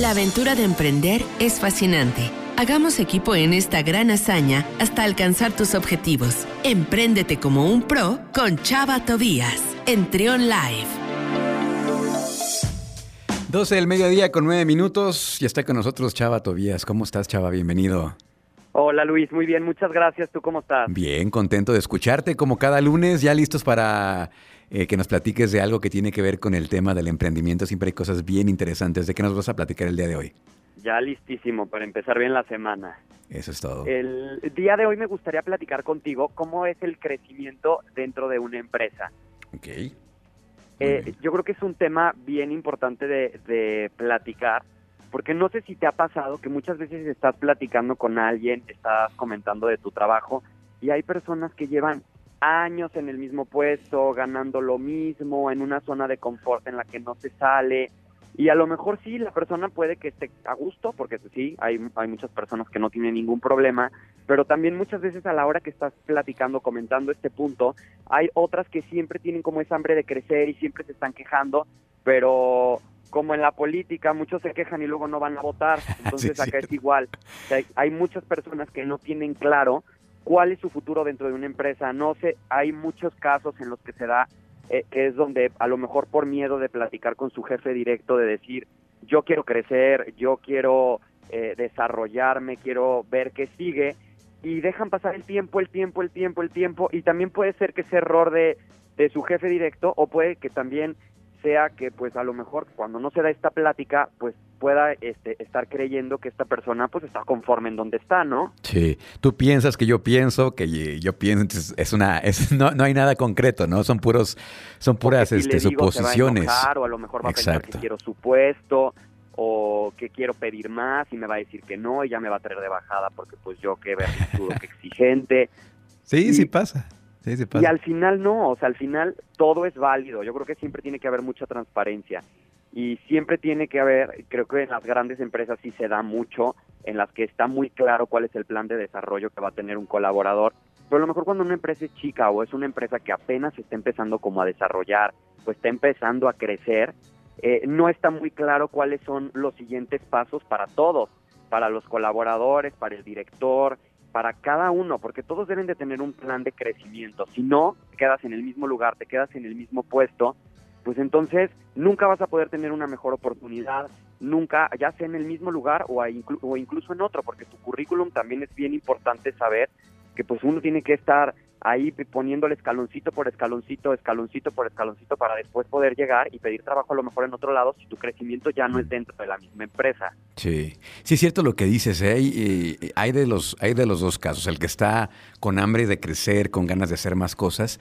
La aventura de emprender es fascinante. Hagamos equipo en esta gran hazaña hasta alcanzar tus objetivos. Empréndete como un pro con Chava Tobías en Trion Live. 12 del mediodía con 9 minutos y está con nosotros Chava Tobías. ¿Cómo estás, Chava? Bienvenido. Hola Luis, muy bien, muchas gracias. ¿Tú cómo estás? Bien, contento de escucharte como cada lunes, ya listos para eh, que nos platiques de algo que tiene que ver con el tema del emprendimiento. Siempre hay cosas bien interesantes. ¿De qué nos vas a platicar el día de hoy? Ya listísimo para empezar bien la semana. Eso es todo. El día de hoy me gustaría platicar contigo cómo es el crecimiento dentro de una empresa. Ok. Eh, yo creo que es un tema bien importante de, de platicar, porque no sé si te ha pasado que muchas veces estás platicando con alguien, estás comentando de tu trabajo, y hay personas que llevan años en el mismo puesto, ganando lo mismo, en una zona de confort en la que no se sale. Y a lo mejor sí, la persona puede que esté a gusto, porque sí, hay, hay muchas personas que no tienen ningún problema, pero también muchas veces a la hora que estás platicando, comentando este punto, hay otras que siempre tienen como esa hambre de crecer y siempre se están quejando, pero como en la política, muchos se quejan y luego no van a votar, entonces acá es igual. hay muchas personas que no tienen claro cuál es su futuro dentro de una empresa. No sé, hay muchos casos en los que se da eh, que es donde a lo mejor por miedo de platicar con su jefe directo, de decir, yo quiero crecer, yo quiero eh, desarrollarme, quiero ver qué sigue, y dejan pasar el tiempo, el tiempo, el tiempo, el tiempo, y también puede ser que ese error de, de su jefe directo, o puede que también sea que pues a lo mejor cuando no se da esta plática, pues pueda este, estar creyendo que esta persona pues está conforme en donde está, ¿no? Sí, tú piensas que yo pienso, que yo pienso, es una, es, no, no hay nada concreto, ¿no? Son puros, son puras este, suposiciones. o a lo mejor va a pensar que quiero su puesto, o que quiero pedir más y me va a decir que no y ya me va a traer de bajada porque pues yo qué qué exigente. Sí, sí pasa. Y al final no, o sea, al final todo es válido. Yo creo que siempre tiene que haber mucha transparencia y siempre tiene que haber, creo que en las grandes empresas sí se da mucho, en las que está muy claro cuál es el plan de desarrollo que va a tener un colaborador. Pero a lo mejor cuando una empresa es chica o es una empresa que apenas está empezando como a desarrollar o está empezando a crecer, eh, no está muy claro cuáles son los siguientes pasos para todos, para los colaboradores, para el director, para cada uno, porque todos deben de tener un plan de crecimiento. Si no, te quedas en el mismo lugar, te quedas en el mismo puesto, pues entonces nunca vas a poder tener una mejor oportunidad, nunca, ya sea en el mismo lugar o, o incluso en otro, porque tu currículum también es bien importante saber que pues uno tiene que estar ahí poniéndole escaloncito por escaloncito, escaloncito por escaloncito para después poder llegar y pedir trabajo a lo mejor en otro lado si tu crecimiento ya no es dentro de la misma empresa. Sí, sí es cierto lo que dices, ¿eh? hay, hay, de los, hay de los dos casos, el que está con hambre de crecer, con ganas de hacer más cosas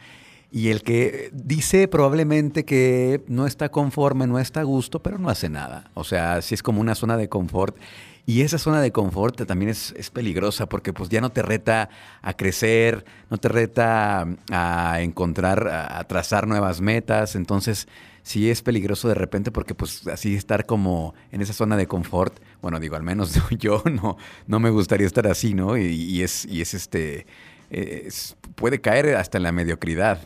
y el que dice probablemente que no está conforme, no está a gusto, pero no hace nada. O sea, si es como una zona de confort. Y esa zona de confort también es, es, peligrosa porque pues ya no te reta a crecer, no te reta a encontrar, a trazar nuevas metas. Entonces, sí es peligroso de repente porque pues así estar como en esa zona de confort, bueno, digo, al menos yo no, no me gustaría estar así, ¿no? Y, es, y es este, puede caer hasta en la mediocridad.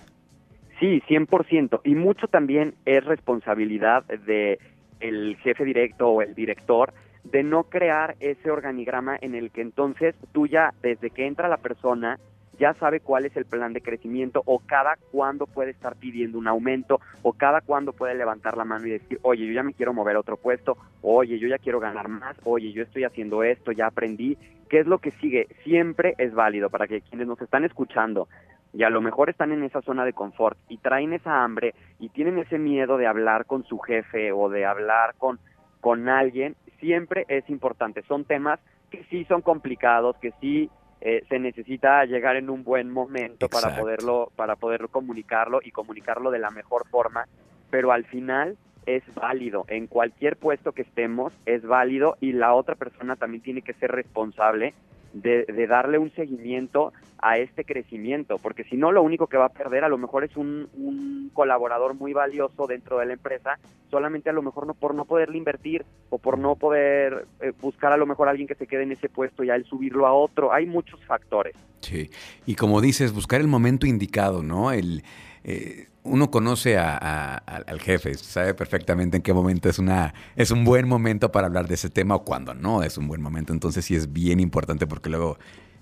Sí, 100%. Y mucho también es responsabilidad de el jefe directo o el director de no crear ese organigrama en el que entonces tú ya, desde que entra la persona, ya sabe cuál es el plan de crecimiento o cada cuándo puede estar pidiendo un aumento o cada cuándo puede levantar la mano y decir, oye, yo ya me quiero mover a otro puesto, oye, yo ya quiero ganar más, oye, yo estoy haciendo esto, ya aprendí. ¿Qué es lo que sigue? Siempre es válido para que quienes nos están escuchando y a lo mejor están en esa zona de confort y traen esa hambre y tienen ese miedo de hablar con su jefe o de hablar con, con alguien, siempre es importante. Son temas que sí son complicados, que sí eh, se necesita llegar en un buen momento para poderlo, para poder comunicarlo y comunicarlo de la mejor forma, pero al final es válido. En cualquier puesto que estemos es válido y la otra persona también tiene que ser responsable de, darle un seguimiento a este crecimiento, porque si no lo único que va a perder a lo mejor es un, colaborador muy valioso dentro de la empresa, solamente a lo mejor no por no poderle invertir o por no poder eh, buscar a lo mejor alguien que se quede en ese puesto y a subirlo a otro. Hay muchos factores. Sí, y como dices, buscar el momento indicado, ¿no? El, eh, uno conoce al jefe, sabe perfectamente en qué momento es una es un buen momento para hablar de ese tema o cuando no es un buen momento. Entonces sí es bien importante porque luego,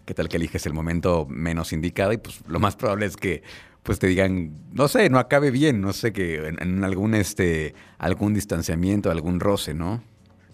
¿qué tal que eliges el momento menos indicado? Y pues lo más probable es que pues te digan, no sé, no acabe bien, no sé, que en, en algún este algún distanciamiento, algún roce, ¿no?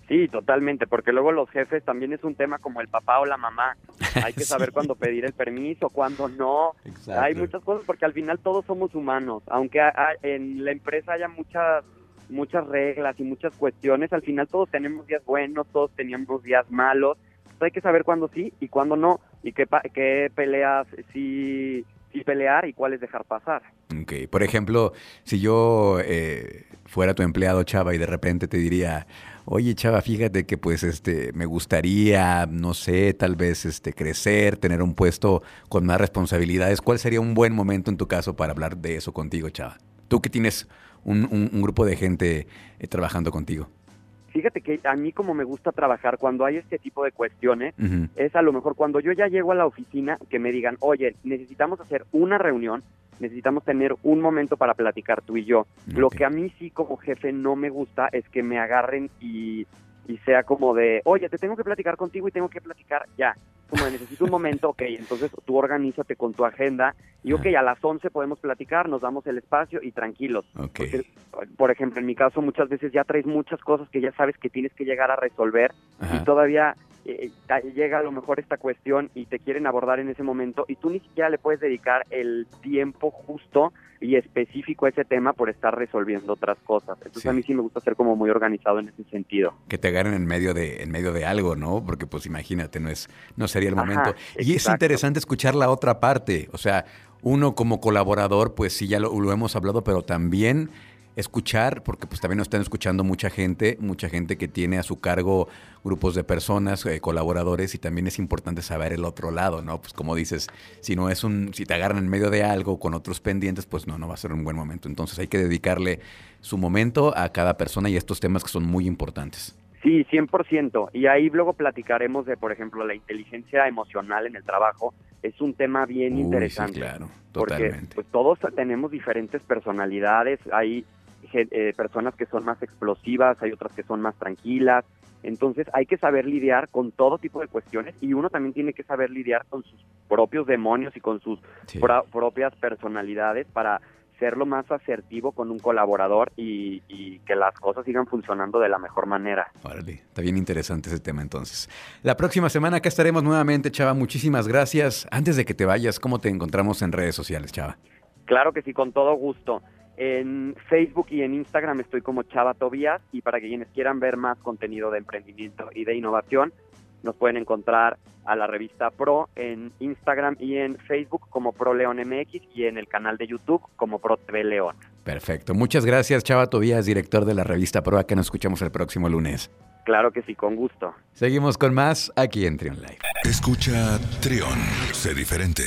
Sí, totalmente, porque luego los jefes también es un tema como el papá o la mamá. Hay que saber cuándo pedir el permiso, cuándo no. Hay muchas cosas porque al final todos somos humanos. Aunque en la empresa haya muchas muchas reglas y muchas cuestiones, al final todos tenemos días buenos, todos teníamos días malos. hay que saber cuándo sí y cuándo no y qué, qué peleas sí, sí pelear y cuáles dejar pasar. Ok, por ejemplo, si yo eh, fuera tu empleado, Chava, y de repente te diría, oye chava, fíjate que pues este me gustaría, no sé, tal vez este crecer, tener un puesto con más responsabilidades. ¿Cuál sería un buen momento en tu caso para hablar de eso contigo, chava? Tú que tienes un, grupo de gente eh, trabajando contigo. Fíjate que a mí como me gusta trabajar cuando hay este tipo de cuestiones, es a lo mejor cuando yo ya llego a la oficina que me digan, oye, necesitamos hacer una reunión necesitamos tener un momento para platicar tú y yo. Lo que a mí sí como jefe no me gusta es que me agarren y, y sea como de, oye, te tengo que platicar contigo y tengo que platicar ya. Como de, necesito un momento, ok, entonces tú organízate con tu agenda y ok, a las 11 podemos platicar, nos damos el espacio y tranquilos. por ejemplo, en mi caso muchas veces ya traes muchas cosas que ya sabes que tienes que llegar a resolver y todavía eh, llega a lo mejor esta cuestión y te quieren abordar en ese momento y tú ni siquiera le puedes dedicar el tiempo justo y específico a ese tema por estar resolviendo otras cosas. Entonces a mí sí me gusta ser como muy organizado en ese sentido. Que te agarren en medio de en medio de algo, ¿no? Porque pues imagínate, no es no sería el momento. y es interesante escuchar la otra parte, o sea, uno como colaborador, pues sí ya lo, lo hemos hablado, pero también escuchar, porque pues también nos están escuchando mucha gente, mucha gente que tiene a su cargo grupos de personas, eh, colaboradores, y también es importante saber el otro lado, ¿no? Pues como dices, si no es un, si te agarran en medio de algo con otros pendientes, pues no, no va a ser un buen momento. Entonces hay que dedicarle su momento a cada persona y estos temas que son muy importantes. Sí, 100%. Y ahí luego platicaremos de, por ejemplo, la inteligencia emocional en el trabajo. Es un tema bien interesante. Sí, claro, totalmente. Porque pues, todos tenemos diferentes personalidades. Hay eh, personas que son más explosivas, hay otras que son más tranquilas. Entonces hay que saber lidiar con todo tipo de cuestiones y uno también tiene que saber lidiar con sus propios demonios y con sus propias personalidades para ser lo más asertivo con un colaborador y, y, que las cosas sigan funcionando de la mejor manera. Órale, está bien interesante ese tema entonces. La próxima semana acá estaremos nuevamente, Chava. Muchísimas gracias. Antes de que te vayas, ¿cómo te encontramos en redes sociales, Chava? Claro que sí, con todo gusto. En Facebook y en Instagram estoy como Chava Tobías y para que quienes quieran ver más contenido de emprendimiento y de innovación, nos pueden encontrar a la revista Pro en Instagram y en Facebook como Pro León MX y en el canal de YouTube como Pro TV León. Perfecto. Muchas gracias, Chava Tobías, director de la revista Pro. A que nos escuchamos el próximo lunes. Claro que sí, con gusto. Seguimos con más aquí en Trion Live. Escucha Trion, sé diferente.